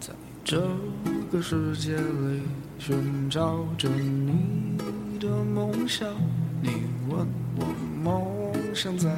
在这个世界里寻找着你的梦想，你问我梦想在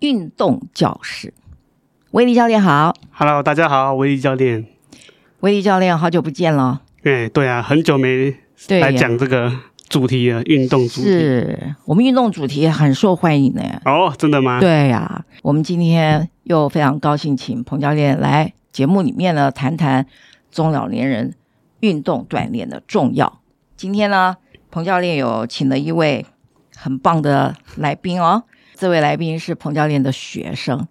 运动教室，威力教练好，Hello，大家好，威力教练，威力教练，好久不见了。对对啊，很久没来讲这个主题了，运动主题。是我们运动主题很受欢迎的哦，真的吗？对呀、啊，我们今天又非常高兴，请彭教练来节目里面呢，谈谈中老年人运动锻炼的重要。今天呢，彭教练有请了一位很棒的来宾哦。这位来宾是彭教练的学生，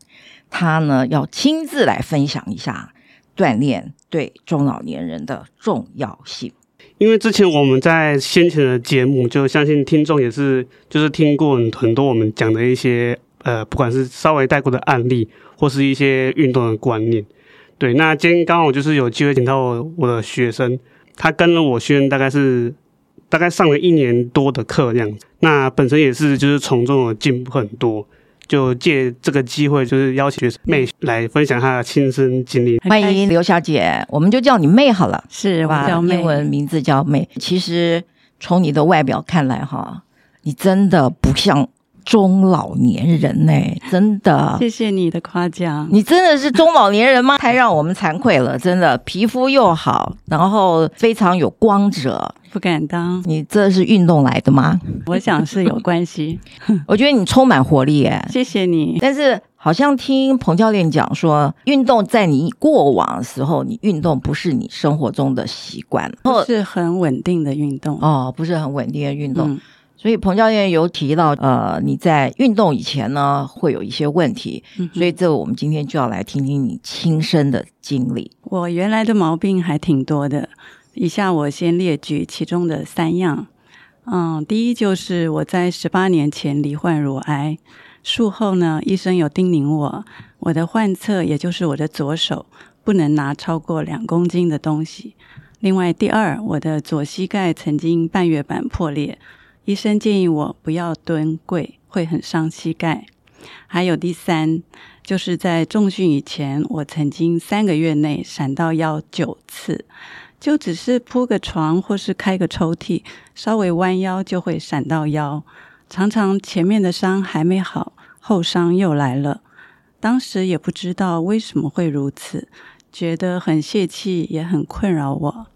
他呢要亲自来分享一下锻炼对中老年人的重要性。因为之前我们在先前的节目，就相信听众也是就是听过很多我们讲的一些呃，不管是稍微带过的案例，或是一些运动的观念。对，那今天刚好就是有机会请到我的学生，他跟了我学大概是。大概上了一年多的课这样子，那本身也是就是从中有进步很多，就借这个机会就是邀请学生妹来分享她的亲身经历。欢迎刘小姐，我们就叫你妹好了，是吧？叫妹，英文名字叫妹。其实从你的外表看来哈，你真的不像。中老年人呢、欸，真的，谢谢你的夸奖。你真的是中老年人吗？太让我们惭愧了，真的，皮肤又好，然后非常有光泽。不敢当。你这是运动来的吗？我想是有关系。我觉得你充满活力哎、欸，谢谢你。但是好像听彭教练讲说，运动在你过往的时候，你运动不是你生活中的习惯，不是很稳定的运动哦，不是很稳定的运动。嗯所以彭教练有提到，呃，你在运动以前呢，会有一些问题，嗯、所以这我们今天就要来听听你亲身的经历。我原来的毛病还挺多的，以下我先列举其中的三样。嗯，第一就是我在十八年前罹患乳癌，术后呢，医生有叮咛我，我的患侧也就是我的左手不能拿超过两公斤的东西。另外，第二，我的左膝盖曾经半月板破裂。医生建议我不要蹲跪，会很伤膝盖。还有第三，就是在重训以前，我曾经三个月内闪到腰九次，就只是铺个床或是开个抽屉，稍微弯腰就会闪到腰。常常前面的伤还没好，后伤又来了。当时也不知道为什么会如此，觉得很泄气，也很困扰我。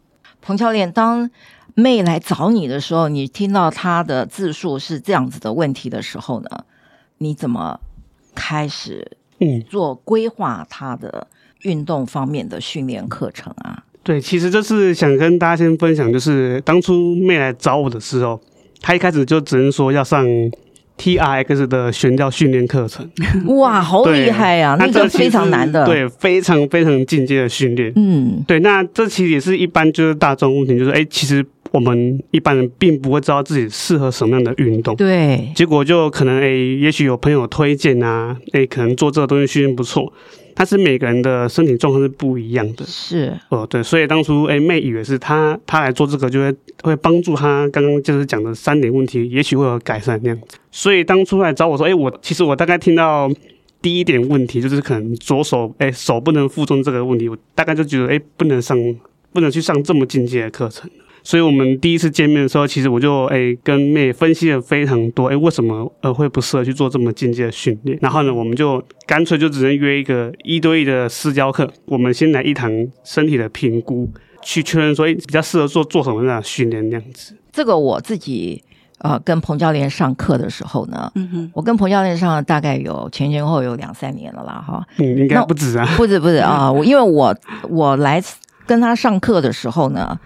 彭教练，当妹来找你的时候，你听到她的自述是这样子的问题的时候呢，你怎么开始嗯做规划她的运动方面的训练课程啊？对，其实就是想跟大家先分享，就是当初妹来找我的时候，她一开始就只能说要上 TRX 的悬吊训练课程。哇，好厉害呀、啊！那个非常难的，对，非常非常进阶的训练。嗯，对，那这其实也是一般就是大众问题，就是哎，其实。我们一般人并不会知道自己适合什么样的运动，对，结果就可能诶，也许有朋友推荐啊，诶，可能做这个东西训练不错，但是每个人的身体状况是不一样的，是。哦，对，所以当初诶，妹以为是他他来做这个就会会帮助他刚刚就是讲的三点问题，也许会有改善那样子，所以当初来找我说，诶，我其实我大概听到第一点问题就是可能左手诶手不能负重这个问题，我大概就觉得诶不能上不能去上这么进阶的课程。所以，我们第一次见面的时候，其实我就诶、欸、跟妹分析了非常多，诶、欸、为什么呃会不适合去做这么进阶的训练？然后呢，我们就干脆就只能约一个一对一的私教课，我们先来一堂身体的评估，去确认说诶、欸、比较适合做做什么样的训练那样子。这个我自己呃跟彭教练上课的时候呢，嗯哼，我跟彭教练上了大概有前前后后有两三年了啦，哈，嗯，应该不止啊，不止不止啊，我因为我我来跟他上课的时候呢。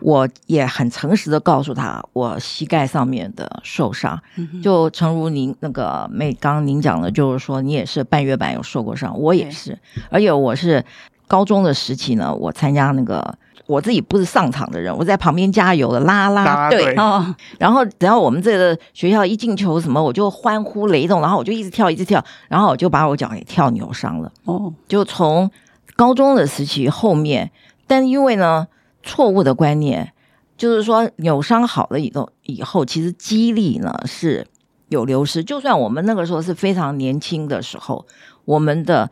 我也很诚实的告诉他，我膝盖上面的受伤，就诚如您那个妹刚刚您讲的，就是说你也是半月板有受过伤，我也是，而且我是高中的时期呢，我参加那个我自己不是上场的人，我在旁边加油的啦啦队。哦，然后只要我们这个学校一进球什么，我就欢呼雷动，然后我就一直跳一直跳，然后我就把我脚给跳扭伤了。哦，就从高中的时期后面，但因为呢。错误的观念就是说，扭伤好了以后，以后其实肌力呢是有流失。就算我们那个时候是非常年轻的时候，我们的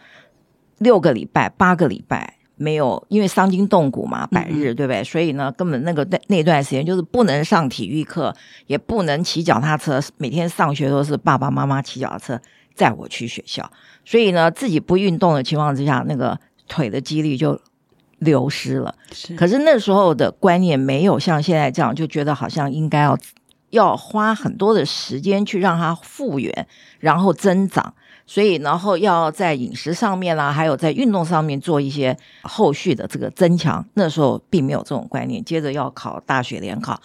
六个礼拜、八个礼拜没有，因为伤筋动骨嘛，百日对不对？所以呢，根本那个那那段时间就是不能上体育课，也不能骑脚踏车。每天上学都是爸爸妈妈骑脚踏车载我去学校，所以呢，自己不运动的情况之下，那个腿的肌力就。流失了，是。可是那时候的观念没有像现在这样，就觉得好像应该要要花很多的时间去让它复原，然后增长。所以，然后要在饮食上面啦，还有在运动上面做一些后续的这个增强。那时候并没有这种观念。接着要考大学联考，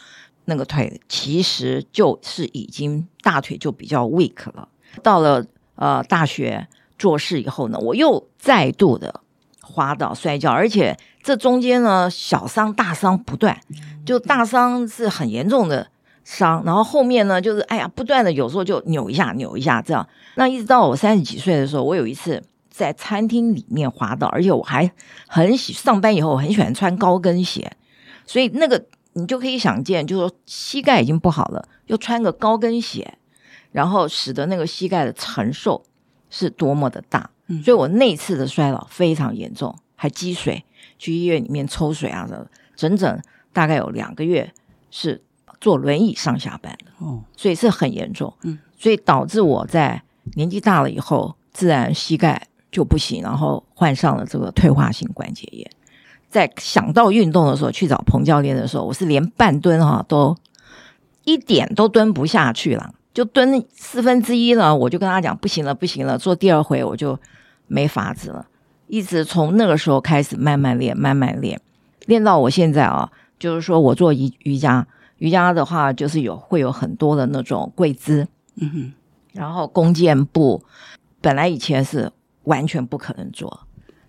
那个腿其实就是已经大腿就比较 weak 了。到了呃大学做事以后呢，我又再度的。滑倒摔跤，而且这中间呢，小伤大伤不断，就大伤是很严重的伤，然后后面呢，就是哎呀，不断的有时候就扭一下扭一下这样。那一直到我三十几岁的时候，我有一次在餐厅里面滑倒，而且我还很喜上班以后我很喜欢穿高跟鞋，所以那个你就可以想见，就是说膝盖已经不好了，又穿个高跟鞋，然后使得那个膝盖的承受是多么的大。所以我那次的衰老非常严重，还积水，去医院里面抽水啊的，整整大概有两个月是坐轮椅上下班的，哦，所以是很严重，嗯，所以导致我在年纪大了以后，自然膝盖就不行，然后患上了这个退化性关节炎。在想到运动的时候，去找彭教练的时候，我是连半蹲哈都一点都蹲不下去了，就蹲四分之一了，我就跟他讲不行了，不行了，做第二回我就。没法子了，一直从那个时候开始慢慢练，慢慢练，练到我现在啊，就是说我做瑜瑜伽，瑜伽的话就是有会有很多的那种跪姿，嗯哼，然后弓箭步，本来以前是完全不可能做，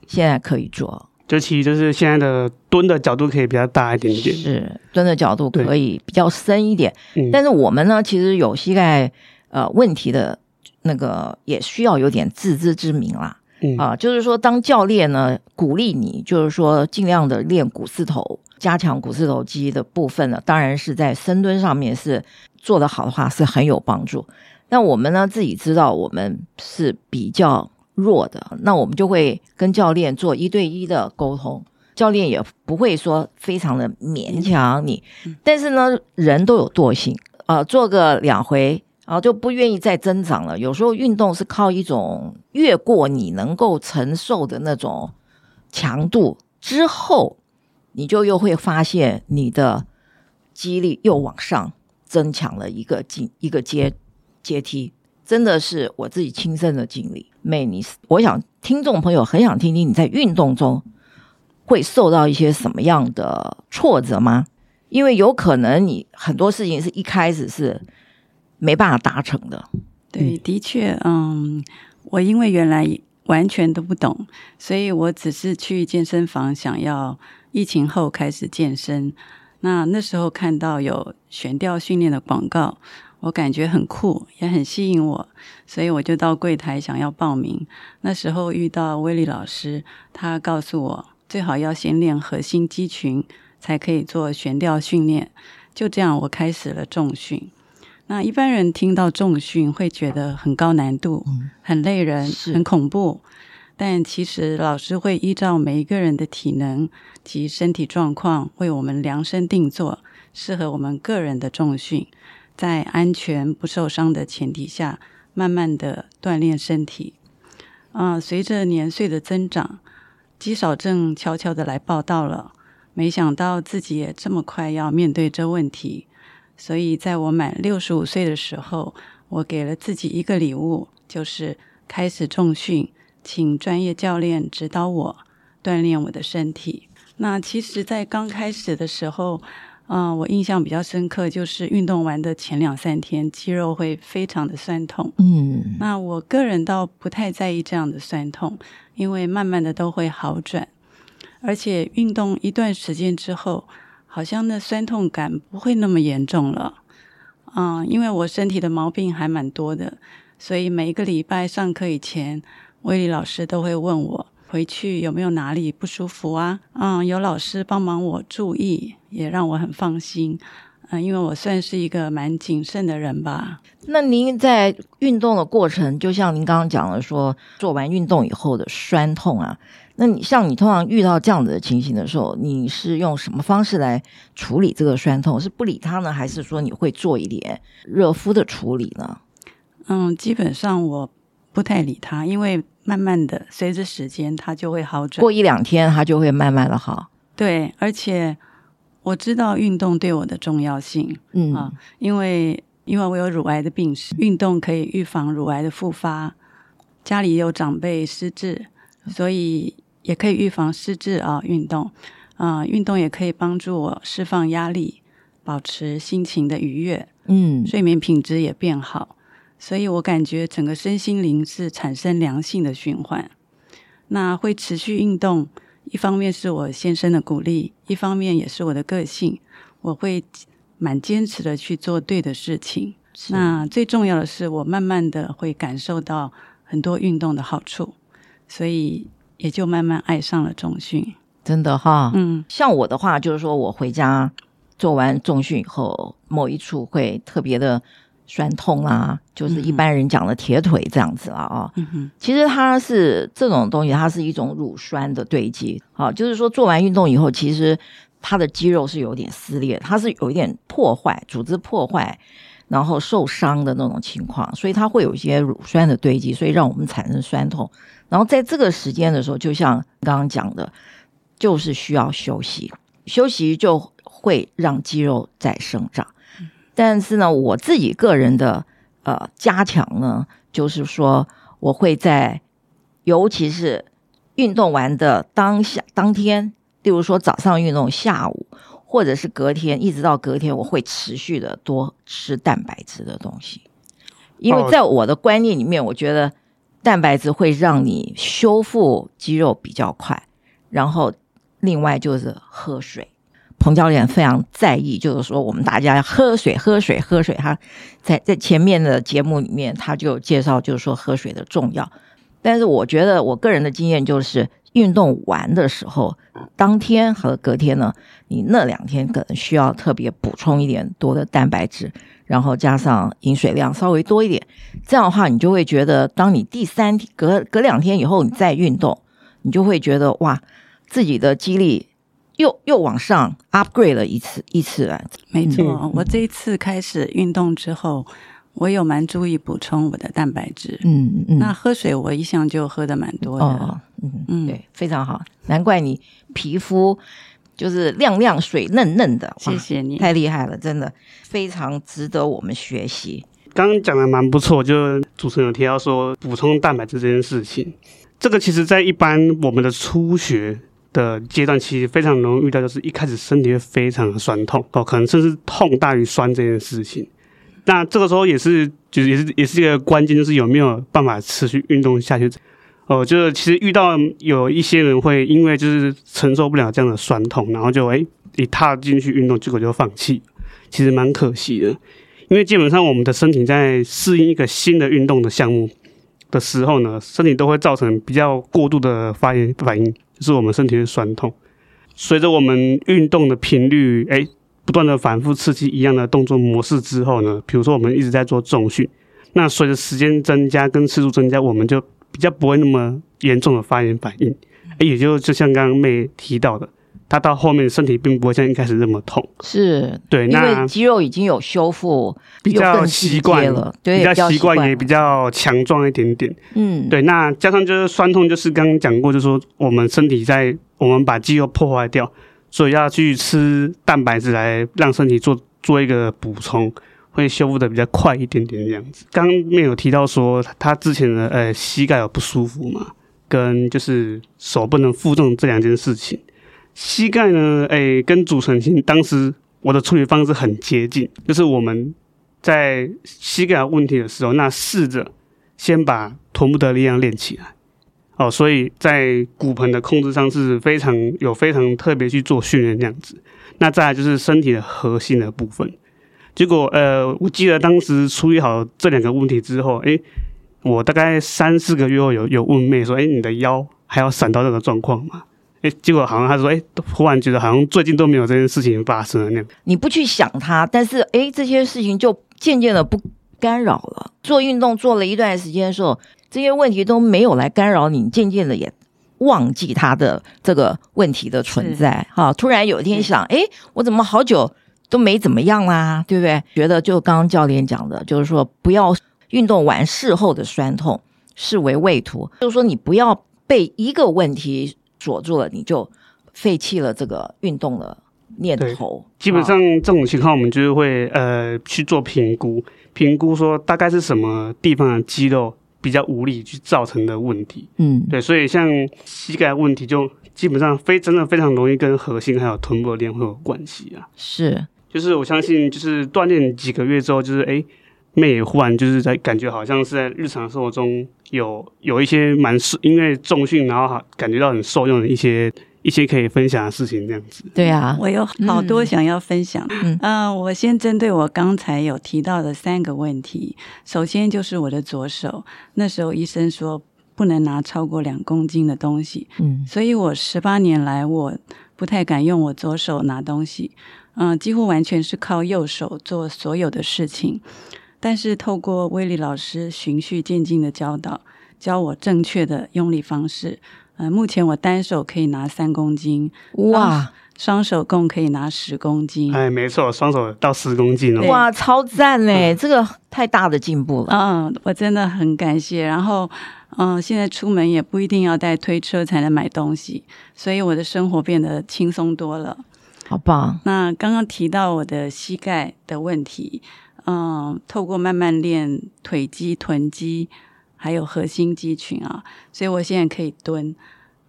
现在可以做，就其实就是现在的蹲的角度可以比较大一点点，是蹲的角度可以比较深一点，但是我们呢，其实有膝盖呃问题的那个也需要有点自知之明啦。嗯、啊，就是说，当教练呢鼓励你，就是说尽量的练股四头，加强股四头肌的部分呢，当然是在深蹲上面是做得好的话是很有帮助。那我们呢自己知道我们是比较弱的，那我们就会跟教练做一对一的沟通，教练也不会说非常的勉强你，但是呢人都有惰性，啊，做个两回。然后就不愿意再增长了。有时候运动是靠一种越过你能够承受的那种强度之后，你就又会发现你的肌力又往上增强了一个进一个阶阶梯。真的是我自己亲身的经历。妹，你我想听众朋友很想听听你在运动中会受到一些什么样的挫折吗？因为有可能你很多事情是一开始是。没办法达成的，对，的确，嗯，我因为原来完全都不懂，所以我只是去健身房，想要疫情后开始健身。那那时候看到有悬吊训练的广告，我感觉很酷，也很吸引我，所以我就到柜台想要报名。那时候遇到威利老师，他告诉我最好要先练核心肌群，才可以做悬吊训练。就这样，我开始了重训。那一般人听到重训会觉得很高难度，很累人，很恐怖。但其实老师会依照每一个人的体能及身体状况，为我们量身定做适合我们个人的重训，在安全不受伤的前提下，慢慢的锻炼身体。啊，随着年岁的增长，肌少症悄悄的来报到了，没想到自己也这么快要面对这问题。所以在我满六十五岁的时候，我给了自己一个礼物，就是开始重训，请专业教练指导我锻炼我的身体。那其实，在刚开始的时候，嗯、呃，我印象比较深刻，就是运动完的前两三天，肌肉会非常的酸痛。嗯，那我个人倒不太在意这样的酸痛，因为慢慢的都会好转，而且运动一段时间之后。好像那酸痛感不会那么严重了，嗯，因为我身体的毛病还蛮多的，所以每一个礼拜上课以前，威利老师都会问我回去有没有哪里不舒服啊，嗯，有老师帮忙我注意，也让我很放心，嗯，因为我算是一个蛮谨慎的人吧。那您在运动的过程，就像您刚刚讲的说，做完运动以后的酸痛啊。那你像你通常遇到这样子的情形的时候，你是用什么方式来处理这个酸痛？是不理它呢，还是说你会做一点热敷的处理呢？嗯，基本上我不太理它，因为慢慢的随着时间它就会好转，过一两天它就会慢慢的好。对，而且我知道运动对我的重要性，嗯啊，因为因为我有乳癌的病史，运动可以预防乳癌的复发，家里有长辈失智，所以。也可以预防失智啊，运动，啊、呃，运动也可以帮助我释放压力，保持心情的愉悦，嗯，睡眠品质也变好，所以我感觉整个身心灵是产生良性的循环。那会持续运动，一方面是我先生的鼓励，一方面也是我的个性，我会蛮坚持的去做对的事情。那最重要的是，我慢慢的会感受到很多运动的好处，所以。也就慢慢爱上了重训，真的哈，嗯，像我的话，就是说我回家做完重训以后，某一处会特别的酸痛啊，就是一般人讲的铁腿这样子了啊。嗯哼，其实它是这种东西，它是一种乳酸的堆积，啊，就是说做完运动以后，其实它的肌肉是有点撕裂，它是有一点破坏，组织破坏。然后受伤的那种情况，所以它会有一些乳酸的堆积，所以让我们产生酸痛。然后在这个时间的时候，就像刚刚讲的，就是需要休息，休息就会让肌肉再生长。但是呢，我自己个人的呃加强呢，就是说我会在，尤其是运动完的当下当天，例如说早上运动，下午。或者是隔天，一直到隔天，我会持续的多吃蛋白质的东西，因为在我的观念里面，我觉得蛋白质会让你修复肌肉比较快。然后，另外就是喝水，彭教练非常在意，就是说我们大家要喝水，喝水，喝水。他在在前面的节目里面，他就介绍就是说喝水的重要。但是我觉得我个人的经验就是。运动完的时候，当天和隔天呢，你那两天可能需要特别补充一点多的蛋白质，然后加上饮水量稍微多一点，这样的话，你就会觉得，当你第三天隔隔两天以后你再运动，你就会觉得哇，自己的肌力又又往上 upgrade 了一次一次啊。没错，我这一次开始运动之后。我有蛮注意补充我的蛋白质，嗯嗯，那喝水我一向就喝的蛮多的，哦、嗯嗯，对，非常好，难怪你皮肤就是亮亮水嫩嫩的，谢谢你，太厉害了，真的非常值得我们学习。刚刚讲的蛮不错，就主持人有提到说补充蛋白质这件事情，这个其实在一般我们的初学的阶段，其实非常容易遇到，就是一开始身体会非常的酸痛哦，可能甚至痛大于酸这件事情。那这个时候也是，就是也是也是一个关键，就是有没有办法持续运动下去。哦，就是其实遇到有一些人会因为就是承受不了这样的酸痛，然后就诶一踏进去运动，结果就放弃，其实蛮可惜的。因为基本上我们的身体在适应一个新的运动的项目的时候呢，身体都会造成比较过度的发炎反应，就是我们身体的酸痛。随着我们运动的频率，哎不断的反复刺激一样的动作模式之后呢，比如说我们一直在做重训，那随着时间增加跟次数增加，我们就比较不会那么严重的发炎反应，也就就像刚刚妹提到的，他到后面身体并不会像一开始那么痛，是对，那因为肌肉已经有修复，比较习惯了，对，比较习惯也比较强壮一点点，嗯，对，那加上就是酸痛，就是刚刚讲过，就是说我们身体在我们把肌肉破坏掉。所以要去吃蛋白质来让身体做做一个补充，会修复的比较快一点点这样子。刚刚没有提到说他之前的呃膝盖有不舒服嘛，跟就是手不能负重这两件事情。膝盖呢，哎，跟组成型当时我的处理方式很接近，就是我们在膝盖有问题的时候，那试着先把臀部的力量练起来。哦，所以在骨盆的控制上是非常有非常特别去做训练这样子。那再来就是身体的核心的部分。结果呃，我记得当时处理好这两个问题之后，诶，我大概三四个月后有有问妹说，诶，你的腰还要闪到这个状况吗？诶，结果好像他说，诶，忽然觉得好像最近都没有这件事情发生了那样。你不去想它，但是诶，这些事情就渐渐的不干扰了。做运动做了一段时间的时候。这些问题都没有来干扰你，渐渐的也忘记他的这个问题的存在。哈，突然有一天想，哎，我怎么好久都没怎么样啦，对不对？觉得就刚刚教练讲的，就是说不要运动完事后的酸痛视为畏途，就是说你不要被一个问题锁住了，你就废弃了这个运动的念头。基本上这种情况，我们就是会呃去做评估，评估说大概是什么地方的肌肉。比较无力去造成的问题，嗯，对，所以像膝盖问题，就基本上非真的非常容易跟核心还有臀部的练会有关系啊。是，就是我相信，就是锻炼几个月之后，就是哎，妹也忽然就是在感觉好像是在日常生活中有有一些蛮受，因为重训然后好感觉到很受用的一些。一些可以分享的事情，这样子。对啊，我有好多想要分享。嗯，呃、我先针对我刚才有提到的三个问题。首先就是我的左手，那时候医生说不能拿超过两公斤的东西。嗯，所以我十八年来我不太敢用我左手拿东西，嗯、呃，几乎完全是靠右手做所有的事情。但是透过威利老师循序渐进的教导，教我正确的用力方式。呃，目前我单手可以拿三公斤，哇，双手共可以拿十公斤。哎，没错，双手到十公斤了。哇，超赞嘞！嗯，这个太大的进步了。嗯，我真的很感谢。然后，嗯，现在出门也不一定要带推车才能买东西，所以我的生活变得轻松多了。好棒。那刚刚提到我的膝盖的问题，嗯，透过慢慢练腿肌、臀肌。还有核心肌群啊，所以我现在可以蹲。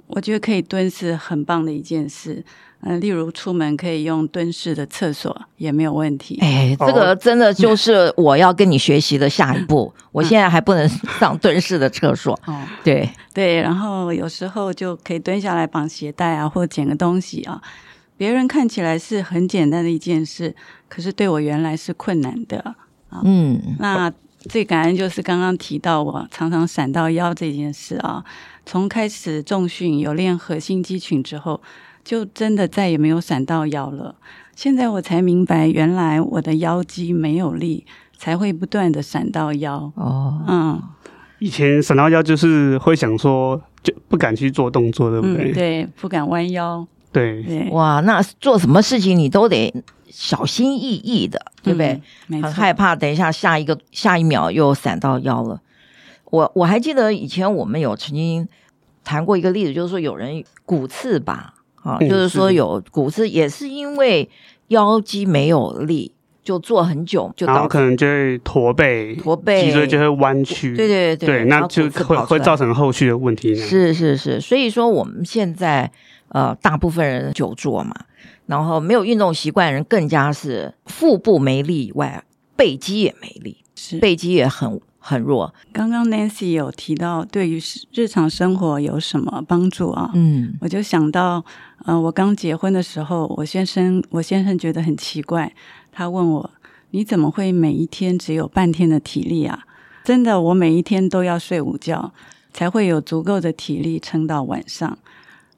我觉得可以蹲是很棒的一件事。嗯、呃，例如出门可以用蹲式的厕所也没有问题。哎，这个真的就是我要跟你学习的下一步。我现在还不能上蹲式的厕所。哦，对对，然后有时候就可以蹲下来绑鞋带啊，或捡个东西啊。别人看起来是很简单的一件事，可是对我原来是困难的啊。嗯，那。最感恩就是刚刚提到我常常闪到腰这件事啊，从开始重训有练核心肌群之后，就真的再也没有闪到腰了。现在我才明白，原来我的腰肌没有力，才会不断的闪到腰。哦，嗯，以前闪到腰就是会想说，就不敢去做动作，对不对？嗯，对，不敢弯腰。对，哇，那做什么事情你都得。小心翼翼的，对不对？嗯、很害怕，等一下下一个下一秒又闪到腰了。我我还记得以前我们有曾经谈过一个例子，就是说有人骨刺吧，啊，嗯、就是说有骨刺也是因为腰肌没有力，就坐很久，就然后可能就会驼背，驼背，脊椎就会弯曲，对对对对，那就会会造成后续的问题。是是是，所以说我们现在呃，大部分人久坐嘛。然后没有运动习惯的人更加是腹部没力以外，背肌也没力，是背肌也很很弱。刚刚 Nancy 有提到对于日常生活有什么帮助啊？嗯，我就想到，呃，我刚结婚的时候，我先生我先生觉得很奇怪，他问我，你怎么会每一天只有半天的体力啊？真的，我每一天都要睡午觉，才会有足够的体力撑到晚上。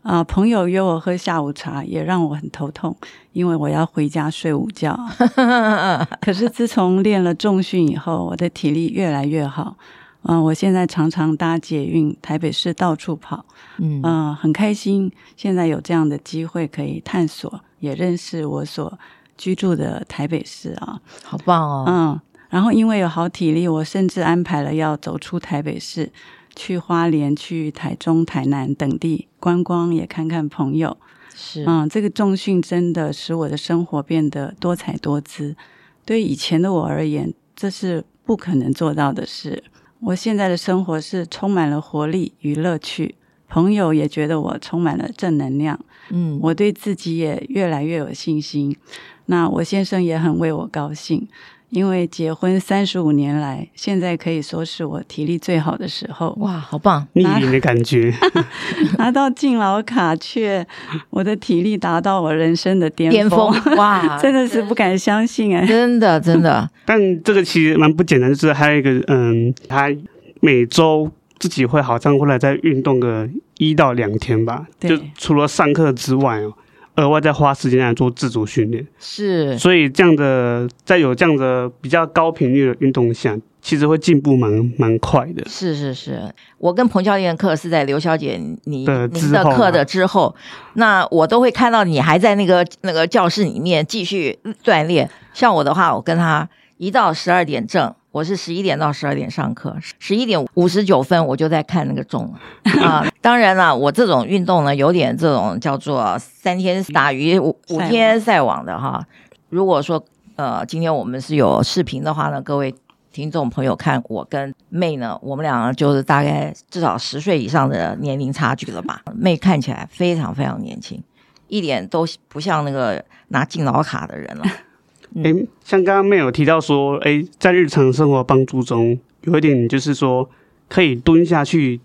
啊，朋友约我喝下午茶，也让我很头痛，因为我要回家睡午觉。可是自从练了重训以后，我的体力越来越好。嗯，我现在常常搭捷运，台北市到处跑。嗯，嗯，很开心，现在有这样的机会可以探索，也认识我所居住的台北市啊，好棒哦。嗯，然后因为有好体力，我甚至安排了要走出台北市。去花莲、去台中、台南等地观光，也看看朋友。是，嗯，这个重训真的使我的生活变得多彩多姿。对以前的我而言，这是不可能做到的事。我现在的生活是充满了活力与乐趣，朋友也觉得我充满了正能量。嗯，我对自己也越来越有信心。那我先生也很为我高兴。因为结婚三十五年来，现在可以说是我体力最好的时候。哇，好棒！逆龄的感觉，拿到敬老卡，却我的体力达到我人生的巅巅峰。哇，真的是不敢相信哎！真的真的。但这个其实蛮不简单，就是还有一个，嗯，他每周自己会好像会来再运动个一到两天吧，就除了上课之外哦。额外再花时间来做自主训练，是，所以这样的在有这样的比较高频率的运动下，其实会进步蛮蛮快的。是是是，我跟彭教练课是在刘小姐你的您的课的之后，那我都会看到你还在那个那个教室里面继续锻炼。像我的话，我跟他一到十二点正。我是十一点到十二点上课，十一点五十九分我就在看那个钟啊。当然了，我这种运动呢，有点这种叫做三天打鱼五五天晒网的哈。如果说呃，今天我们是有视频的话呢，各位听众朋友看我跟妹呢，我们两个就是大概至少十岁以上的年龄差距了吧。妹看起来非常非常年轻，一点都不像那个拿敬老卡的人了。哎，像刚刚妹有提到说，哎，在日常生活帮助中，有一点就是说，可以蹲下去，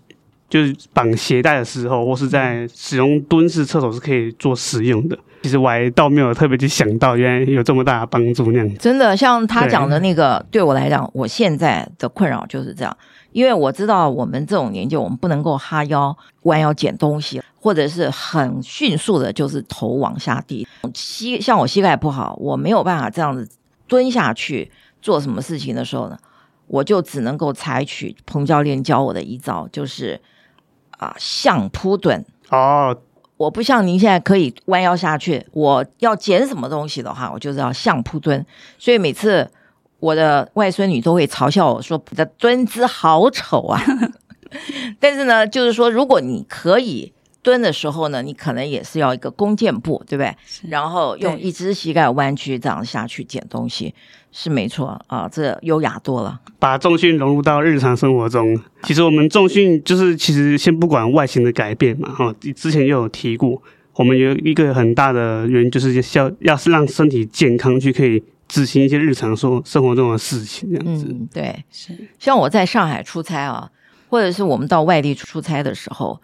就是绑鞋带的时候，或是在使用蹲式厕所是可以做使用的。其实我还倒没有特别去想到，原来有这么大的帮助那样子。真的，像他讲的那个，对，对我来讲，我现在的困扰就是这样。因为我知道我们这种年纪，我们不能够哈腰弯腰捡东西，或者是很迅速的，就是头往下低。膝像我膝盖不好，我没有办法这样子蹲下去做什么事情的时候呢，我就只能够采取彭教练教我的一招，就是啊相扑蹲。哦，我不像您现在可以弯腰下去，我要捡什么东西的话，我就是要相扑蹲。所以每次。我的外孙女都会嘲笑我说：“你的蹲姿好丑啊！” 但是呢，就是说，如果你可以蹲的时候呢，你可能也是要一个弓箭步，对不对？然后用一只膝盖弯曲这样下去捡东西，是没错啊，这优雅多了。把重训融入到日常生活中，其实我们重训就是其实先不管外形的改变嘛，哈，之前也有提过，我们有一个很大的原因就是要要是让身体健康去可以。执行一些日常生生活中的事情，这样子。嗯，对，是。像我在上海出差啊，或者是我们到外地出差的时候，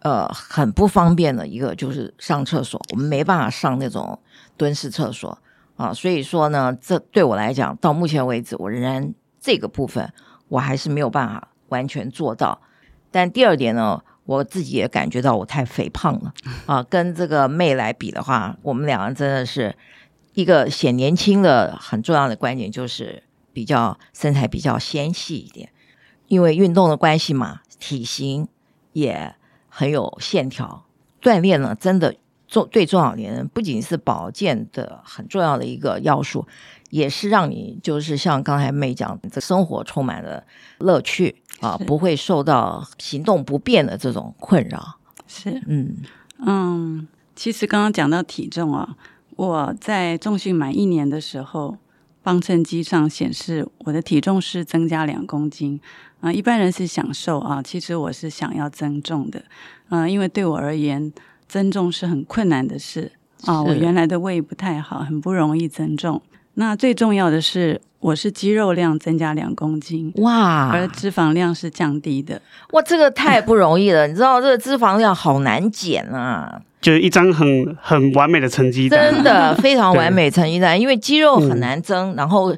呃，很不方便的一个就是上厕所，我们没办法上那种蹲式厕所啊。所以说呢，这对我来讲，到目前为止，我仍然这个部分我还是没有办法完全做到。但第二点呢，我自己也感觉到我太肥胖了啊，跟这个妹来比的话，我们两个真的是。一个显年轻的很重要的观点就是比较身材比较纤细一点，因为运动的关系嘛，体型也很有线条。锻炼呢，真的中对中老年人不仅是保健的很重要的一个要素，也是让你就是像刚才妹讲，这生活充满了乐趣啊，不会受到行动不便的这种困扰。是，嗯嗯，其实刚刚讲到体重啊。我在重训满一年的时候，磅秤机上显示我的体重是增加两公斤啊。一般人是想瘦啊，其实我是想要增重的，嗯，因为对我而言，增重是很困难的事啊。我原来的胃不太好，很不容易增重。那最重要的是，我是肌肉量增加两公斤哇，而脂肪量是降低的哇，这个太不容易了。你知道这个脂肪量好难减啊。就是一张很很完美的成绩单，真的 非常完美成绩单。因为肌肉很难增，嗯、然后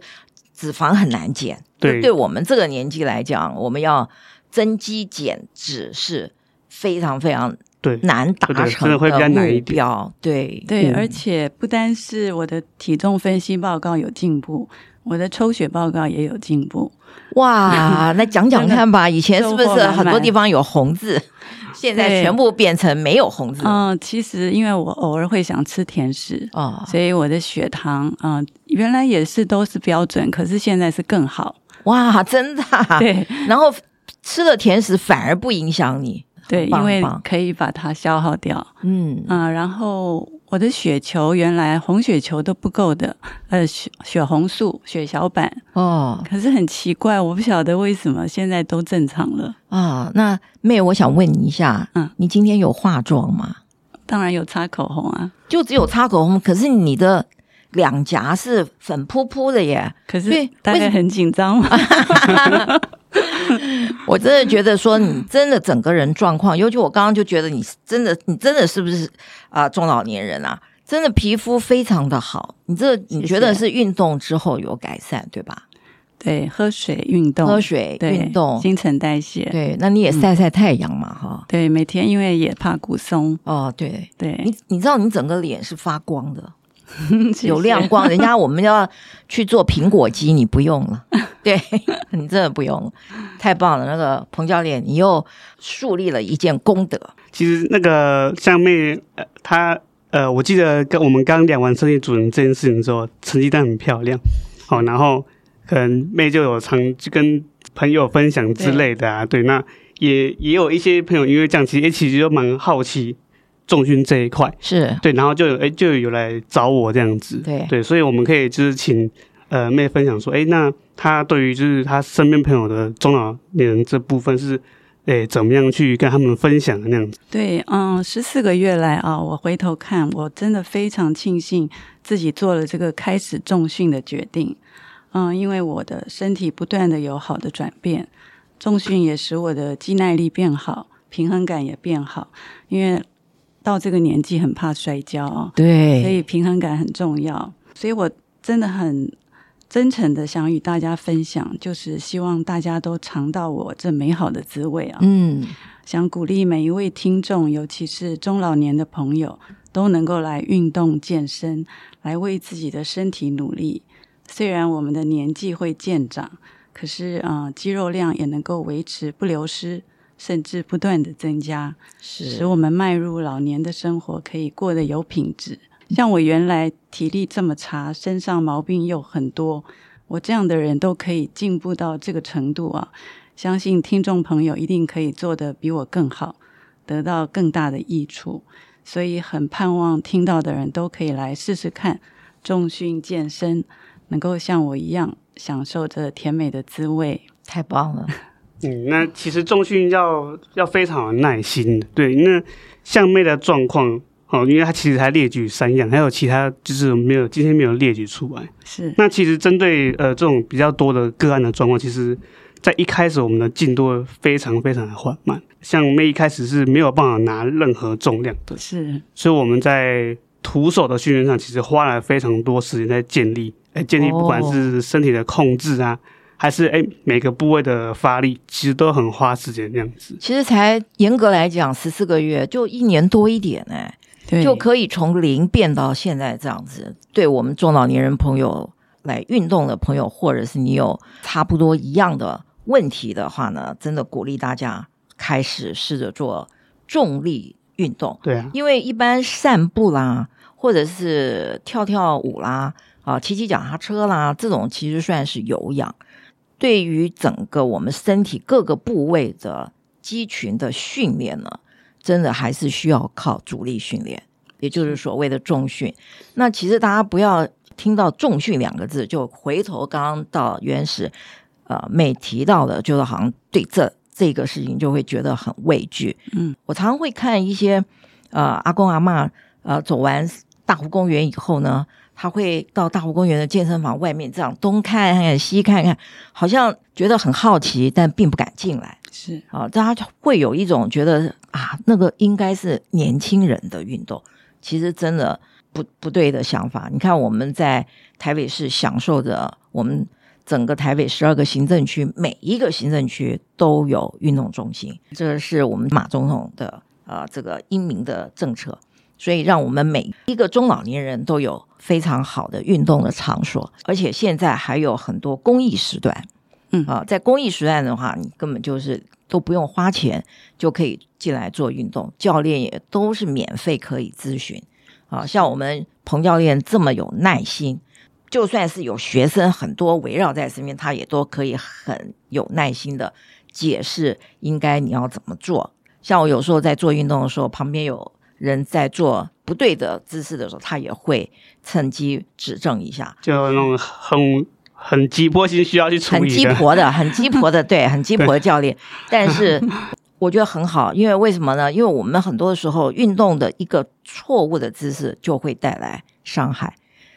脂肪很难减。对，对我们这个年纪来讲，我们要增肌减脂是非常非常难达成的目标。对对，而且不单是我的体重分析报告有进步，我的抽血报告也有进步。哇，那讲讲看吧，以前是不是很多地方有红字？现在全部变成没有红字。嗯，其实因为我偶尔会想吃甜食哦，所以我的血糖嗯原来也是都是标准，可是现在是更好。哇，真的啊？对。然后吃了甜食反而不影响你。对，因为可以把它消耗掉。嗯啊、然后我的血球原来红血球都不够的，呃，血血红素、血小板，哦可是很奇怪，我不晓得为什么现在都正常了。啊，那妹，我想问你一下，嗯，你今天有化妆吗？当然有擦口红啊，就只有擦口红，可是你的两颊是粉扑扑的耶。可是大概很紧张嘛。我真的觉得说你真的整个人状况，尤其我刚刚就觉得你真的，你真的是不是啊、呃、中老年人啊？真的皮肤非常的好，你这你觉得是运动之后有改善对吧？对，喝水、运动、喝水、对运动、新陈代谢。对，那你也晒晒太阳嘛，哈、对，每天因为也怕骨松，哦，对，对，你你知道你整个脸是发光的，有亮光。人家我们要去做苹果肌，你不用了，对 你真的不用了，太棒了。那个彭教练，你又树立了一件功德。其实那个像妹，呃，她呃，我记得跟我们刚量完身体主人这件事情之后，成绩单很漂亮，好、然后可能妹就有常去跟朋友分享之类的啊，对，那也也有一些朋友因为这样，其实、欸、其实就蛮好奇重训这一块，是对，然后就有哎、欸、就有来找我这样子，对对，所以我们可以就是请呃妹分享说，哎、欸，那她对于就是她身边朋友的中老年人这部分是。诶，怎么样去跟他们分享的那样子？对，嗯，十四个月来啊，我回头看，我真的非常庆幸自己做了这个开始重训的决定。嗯，因为我的身体不断的有好的转变，重训也使我的肌耐力变好，平衡感也变好。因为到这个年纪很怕摔跤啊，对，所以平衡感很重要。所以我真的很。真诚的想与大家分享，就是希望大家都尝到我这美好的滋味啊！嗯，想鼓励每一位听众，尤其是中老年的朋友，都能够来运动健身，来为自己的身体努力。虽然我们的年纪会渐长，可是啊、呃，肌肉量也能够维持不流失，甚至不断的增加，使我们迈入老年的生活可以过得有品质。像我原来体力这么差，身上毛病又很多，我这样的人都可以进步到这个程度啊！相信听众朋友一定可以做得比我更好，得到更大的益处。所以很盼望听到的人都可以来试试看重训健身，能够像我一样享受着甜美的滋味。太棒了！嗯，那其实重训要要非常有耐心的。对，那像妹的状况。哦，因为她其实还列举三样，还有其他就是没有今天没有列举出来。是，那其实针对呃这种比较多的个案的状况，其实，在一开始我们的进度非常非常的缓慢。像妹一开始是没有办法拿任何重量的，是，所以我们在徒手的训练上，其实花了非常多时间在建立，哎，建立不管是身体的控制啊，哦、还是哎每个部位的发力，其实都很花时间这样子。其实才严格来讲十四个月，就一年多一点哎。对就可以从零变到现在这样子。对我们中老年人朋友来运动的朋友，或者是你有差不多一样的问题的话呢，真的鼓励大家开始试着做重力运动。对啊，因为一般散步啦，或者是跳跳舞啦，啊，骑骑脚踏车啦，这种其实算是有氧。对于整个我们身体各个部位的肌群的训练呢，真的还是需要靠主力训练，也就是所谓的重训。那其实大家不要听到“重训”两个字就回头刚刚到原始，呃，每提到的，就是好像对这这个事情就会觉得很畏惧。嗯，我常常会看一些呃阿公阿嬷呃走完大湖公园以后呢，他会到大湖公园的健身房外面这样东看看西看看，好像觉得很好奇，但并不敢进来。是啊，大家会有一种觉得啊，那个应该是年轻人的运动，其实真的不不对的想法。你看我们在台北市享受着，我们整个台北十二个行政区，每一个行政区都有运动中心，这是我们马总统的呃这个英明的政策，所以让我们每一个中老年人都有非常好的运动的场所，而且现在还有很多公益时段。嗯啊，在公益时段的话，你根本就是都不用花钱就可以进来做运动，教练也都是免费可以咨询。啊，像我们彭教练这么有耐心，就算是有学生很多围绕在身边，他也都可以很有耐心的解释应该你要怎么做。像我有时候在做运动的时候，旁边有人在做不对的姿势的时候，他也会趁机指正一下。就那种很很鸡婆性需要去处理，很鸡婆的，很鸡婆的，对，很鸡婆的教练。但是我觉得很好，因为为什么呢？因为我们很多的时候运动的一个错误的姿势就会带来伤害，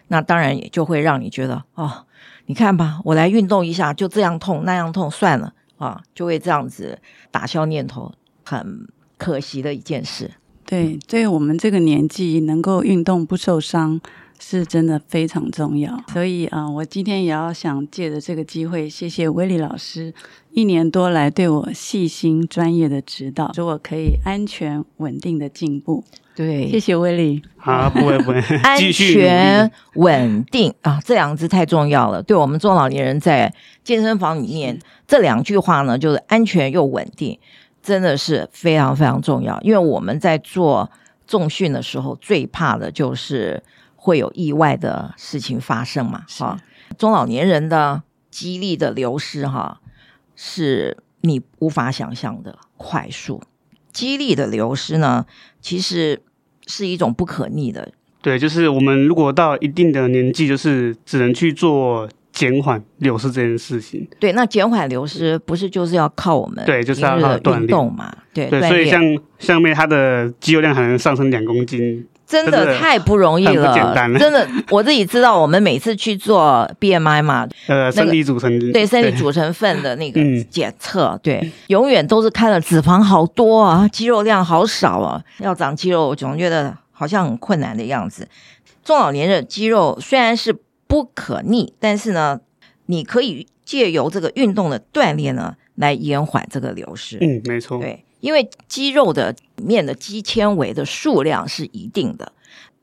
那当然也就会让你觉得哦，你看吧，我来运动一下就这样痛那样痛，算了啊，就会这样子打消念头，很可惜的一件事。对，对我们这个年纪能够运动不受伤。是真的非常重要，所以啊、呃，我今天也要想借着这个机会，谢谢威利老师一年多来对我细心专业的指导，使我可以安全稳定的进步。对，谢谢威利。好，不会不会，安全稳定啊，这两个字太重要了。对我们中老年人在健身房里面，这两句话呢，就是安全又稳定，真的是非常非常重要。因为我们在做重训的时候，最怕的就是。会有意外的事情发生嘛？哈，中老年人的肌力的流失，哈，是你无法想象的快速。肌力的流失呢，其实是一种不可逆的。对，就是我们如果到一定的年纪，就是只能去做减缓流失这件事情。对，那减缓流失不是就是要靠我们对，就是要靠锻炼嘛？对对，所以像像妹，她的肌肉量还能上升两公斤。真的太不容易了，简单了真的，我自己知道，我们每次去做 BMI 嘛，呃，身体组成对身体组成分的那个检测，对，永远都是看了脂肪好多啊，肌肉量好少啊，要长肌肉，我总觉得好像很困难的样子。中老年人肌肉虽然是不可逆，但是呢，你可以借由这个运动的锻炼呢，来延缓这个流失。嗯，没错，对。因为肌肉的里面的肌纤维的数量是一定的，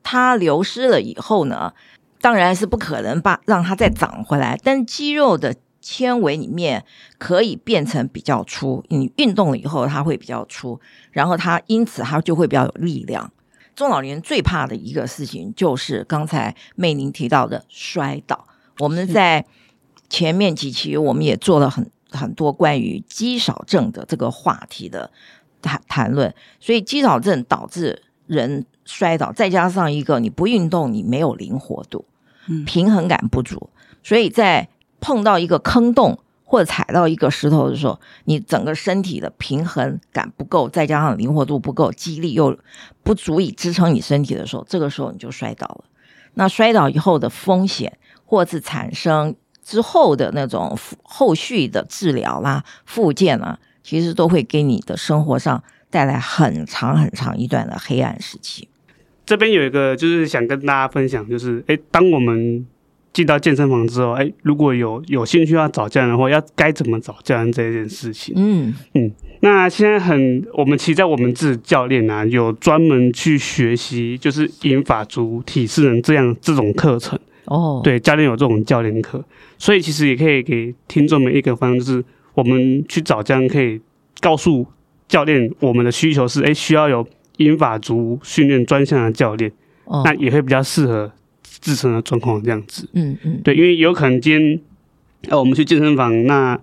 它流失了以后呢，当然是不可能把让它再长回来。但肌肉的纤维里面可以变成比较粗，你运动了以后它会比较粗，然后它因此它就会比较有力量。中老年人最怕的一个事情就是刚才妹您提到的摔倒。我们在前面几期我们也做了很。很多关于肌少症的这个话题的谈谈论，所以肌少症导致人摔倒，再加上一个你不运动，你没有灵活度，平衡感不足，所以在碰到一个坑洞或者踩到一个石头的时候，你整个身体的平衡感不够，再加上灵活度不够，肌力又不足以支撑你身体的时候，这个时候你就摔倒了。那摔倒以后的风险，或是产生。之后的那种后续的治疗啦、复健啦，其实都会给你的生活上带来很长很长一段的黑暗时期。这边有一个就是想跟大家分享，就是哎，当我们进到健身房之后，哎，如果有有兴趣要找教练的话，要该怎么找教练这件事情？嗯嗯，那现在很，我们其实在我们自己教练啊，有专门去学习，就是引法族体适能这样这种课程。哦，对，教练有这种教练课，所以其实也可以给听众们一个方向，就是我们去找教练，可以告诉教练我们的需求是，哎，需要有引法族训练专项的教练，哦，那也会比较适合自身的状况这样子。嗯嗯，对，因为有可能今天，呃，我们去健身房，那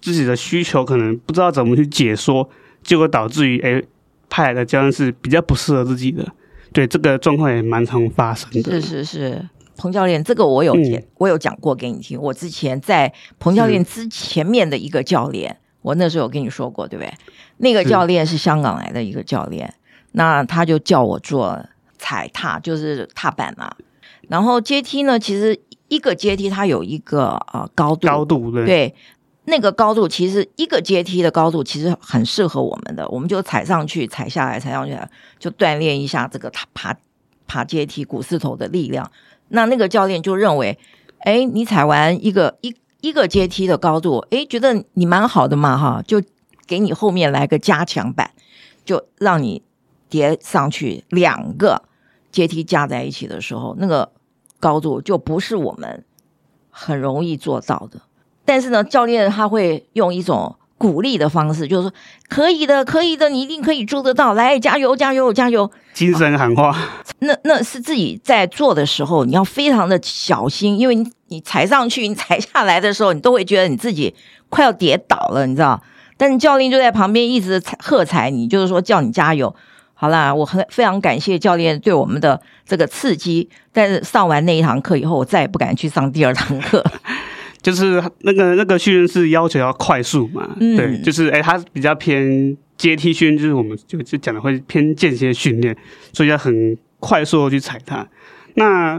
自己的需求可能不知道怎么去解说，结果导致于，哎，派来的教练是比较不适合自己的。对，这个状况也蛮常发生的。是是是。彭教练，这个我有讲，嗯、我有讲过给你听。我之前在彭教练之前面的一个教练，我那时候有跟你说过，对不对？那个教练是香港来的一个教练，那他就叫我做踩踏，就是踏板嘛。然后阶梯呢，其实一个阶梯它有一个呃高度，高度对，对，那个高度其实一个阶梯的高度其实很适合我们的，我们就踩上去，踩下来，踩上去，就锻炼一下这个爬爬爬阶梯股四头的力量。那那个教练就认为，哎，你踩完一个一一个阶梯的高度，哎，觉得你蛮好的嘛，哈，就给你后面来个加强版，就让你叠上去两个阶梯加在一起的时候，那个高度就不是我们很容易做到的。但是呢，教练他会用一种。鼓励的方式就是说，可以的，可以的，你一定可以做得到，来，加油，加油，加油！精神喊话。那那是自己在做的时候，你要非常的小心，因为你你踩上去，你踩下来的时候，你都会觉得你自己快要跌倒了，你知道？但是教练就在旁边一直喝彩你，就是说叫你加油。好啦，我很非常感谢教练对我们的这个刺激。但是上完那一堂课以后，我再也不敢去上第二堂课。就是那个那个训练是要求要快速嘛，嗯、对，就是哎，它比较偏阶梯训练，就是我们就就讲的会偏间歇训练，所以要很快速的去踩它。那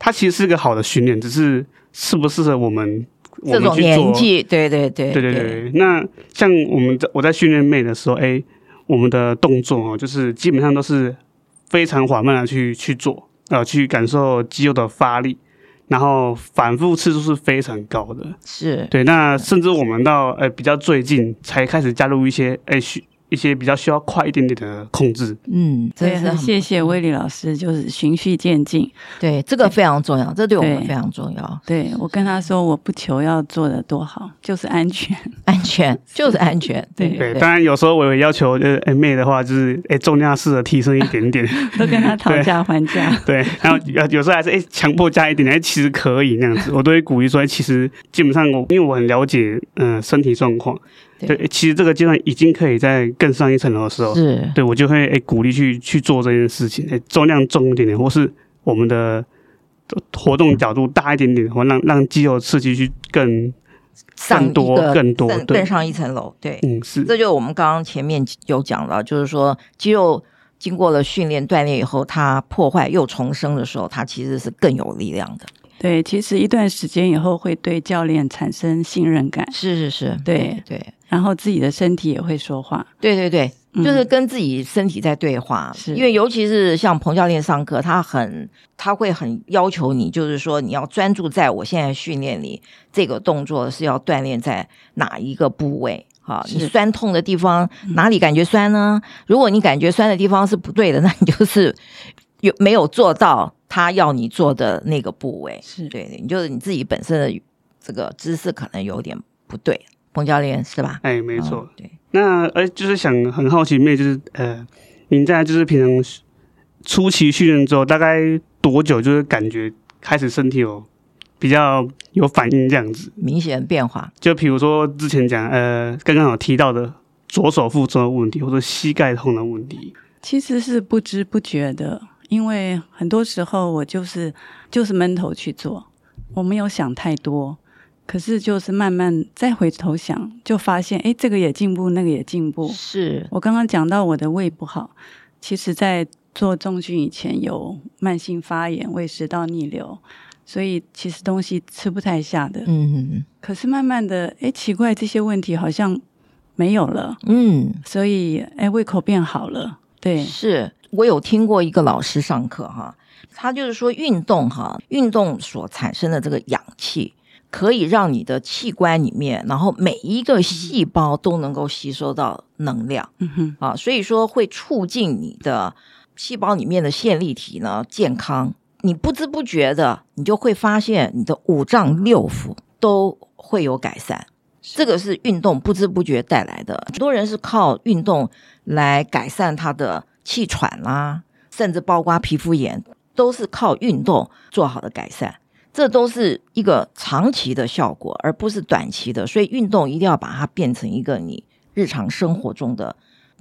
它其实是个好的训练，只是适不适合我们这种年纪？对对对对对对。那像我们在我在训练妹的时候，哎。我们的动作哦，就是基本上都是非常缓慢的去去做，呃，去感受肌肉的发力，然后反复次数是非常高的。是对，那甚至我们到呃比较最近才开始加入一些哎需。一些比较需要快一点点的控制，嗯，对，谢谢威利老师，就是循序渐进，对，这个非常重要，这对我们非常重要。对，我跟他说，我不求要做的多好，就是安全，安全 就是安全。对对，当然有时候我有要求，就是，哎妹的话就是，哎，重量试着提升一点点，都跟他讨价还价。对，然后有有时候还是哎强迫加一点点，哎，其实可以那样子，我都会鼓励说，其实基本上我因为我很了解，嗯，身体状况。对，其实这个阶段已经可以在更上一层楼的时候，是对我就会诶鼓励去去做这件事情，诶重量重一点点，或是我们的活动角度大一点点，或让让肌肉刺激去更更多更多更，更上一层楼。对，嗯，是，这就是我们刚刚前面有讲了，就是说肌肉经过了训练锻炼以后，它破坏又重生的时候，它其实是更有力量的。对，其实一段时间以后会对教练产生信任感。是是是，对对。然后自己的身体也会说话。对对对，就是跟自己身体在对话。是、嗯、因为尤其是像彭教练上课，他很他会很要求你，就是说你要专注在我现在训练里这个动作是要锻炼在哪一个部位。好，你酸痛的地方哪里感觉酸呢？如果你感觉酸的地方是不对的，那你就是有没有做到。他要你做的那个部位是对的，你就是你自己本身的这个姿势可能有点不对，彭教练是吧？哎，没错。嗯、对，那呃，就是想很好奇，妹就是呃，您在就是平常初期训练之后，大概多久就是感觉开始身体有比较有反应这样子？明显变化？就比如说之前讲呃，刚刚有提到的左手负重的问题，或者膝盖痛的问题，其实是不知不觉的。因为很多时候我就是就是闷头去做，我没有想太多，可是就是慢慢再回头想，就发现哎，这个也进步，那个也进步。是我刚刚讲到我的胃不好，其实在做重训以前有慢性发炎、胃食道逆流，所以其实东西吃不太下的。嗯嗯。可是慢慢的，哎，奇怪，这些问题好像没有了。嗯。所以哎，胃口变好了。对，是。我有听过一个老师上课哈，他就是说运动哈，运动所产生的这个氧气可以让你的器官里面，然后每一个细胞都能够吸收到能量，嗯哼，啊，所以说会促进你的细胞里面的线粒体呢健康，你不知不觉的，你就会发现你的五脏六腑都会有改善，这个是运动不知不觉带来的。很多人是靠运动来改善他的。气喘啦、啊，甚至包括皮肤炎，都是靠运动做好的改善。这都是一个长期的效果，而不是短期的。所以运动一定要把它变成一个你日常生活中的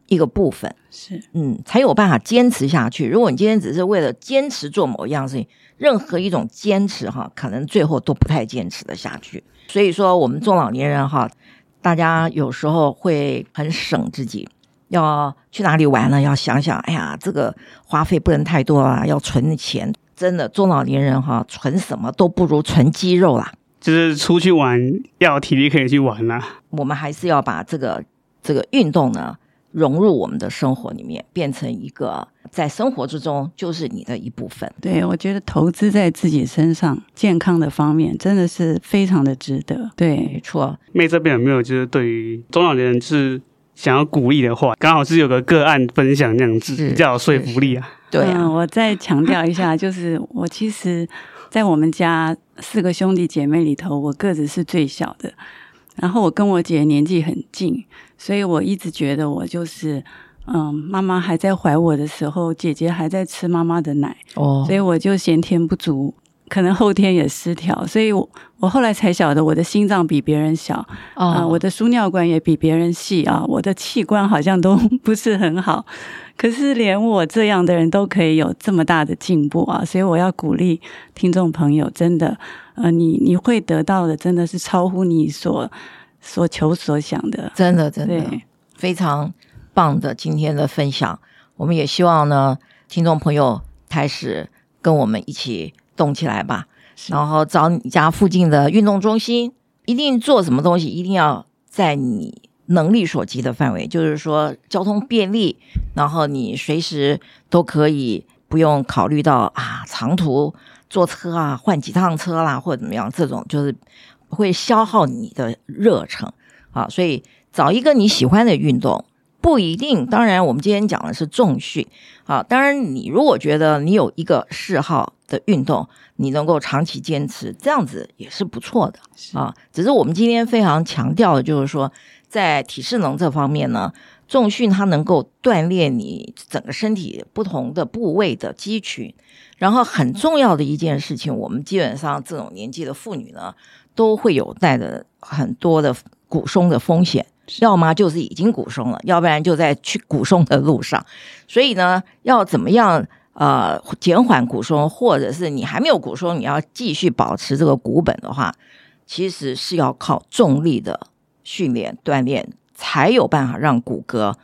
一个部分，是嗯，才有办法坚持下去。如果你今天只是为了坚持做某一样事情，任何一种坚持哈，可能最后都不太坚持的下去。所以说，我们中老年人哈，大家有时候会很省自己。要去哪里玩呢？要想想，哎呀，这个花费不能太多啊，要存钱。真的，中老年人哈，存什么都不如存肌肉啦。就是出去玩要体力可以去玩啦。我们还是要把这个这个运动呢融入我们的生活里面，变成一个在生活之中就是你的一部分。对，我觉得投资在自己身上健康的方面真的是非常的值得。对，没错。妹这边有没有就是对于中老年人是？想要鼓励的话，刚好是有个个案分享那样子，比较有说服力啊。对啊，嗯，我再强调一下，就是我其实，在我们家四个兄弟姐妹里头，我个子是最小的。然后我跟我姐年纪很近，所以我一直觉得我就是，嗯，妈妈还在怀我的时候，姐姐还在吃妈妈的奶，哦，所以我就先天不足。可能后天也失调，所以我我后来才晓得，我的心脏比别人小啊、呃，我的输尿管也比别人细啊，我的器官好像都不是很好，可是连我这样的人都可以有这么大的进步啊，所以我要鼓励听众朋友，真的，呃，你你会得到的真的是超乎你所所求所想的，真的真的非常棒的今天的分享，我们也希望呢，听众朋友开始跟我们一起。动起来吧，然后找你家附近的运动中心，一定做什么东西，一定要在你能力所及的范围，就是说交通便利，然后你随时都可以不用考虑到啊长途坐车啊换几趟车啦或者怎么样，这种就是会消耗你的热忱啊，所以找一个你喜欢的运动。不一定，当然，我们今天讲的是重训啊。当然，你如果觉得你有一个嗜好的运动，你能够长期坚持，这样子也是不错的啊。只是我们今天非常强调的就是说，在体适能这方面呢，重训它能够锻炼你整个身体不同的部位的肌群。然后很重要的一件事情，我们基本上这种年纪的妇女呢，都会有带着很多的骨松的风险。要么就是已经骨松了，要不然就在去骨松的路上。所以呢，要怎么样呃减缓骨松，或者是你还没有骨松，你要继续保持这个骨本的话，其实是要靠重力的训练锻炼，才有办法让骨骼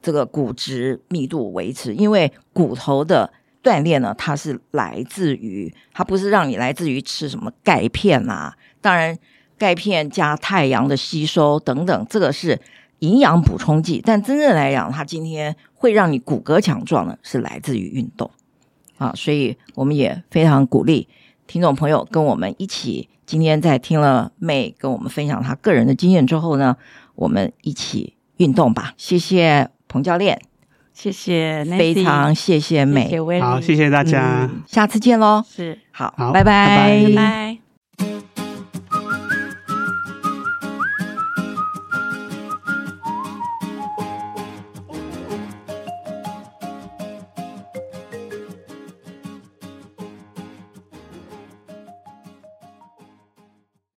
这个骨质密度维持。因为骨头的锻炼呢，它是来自于，它不是让你来自于吃什么钙片啊，当然。钙片加太阳的吸收等等，这个是营养补充剂。但真正来讲，它今天会让你骨骼强壮的，是来自于运动啊。所以我们也非常鼓励听众朋友跟我们一起。今天在听了 May 跟我们分享她个人的经验之后呢，我们一起运动吧。谢谢彭教练，谢谢非常谢谢 May，好，谢谢大家，嗯、下次见喽。是，好，好，拜拜，拜拜。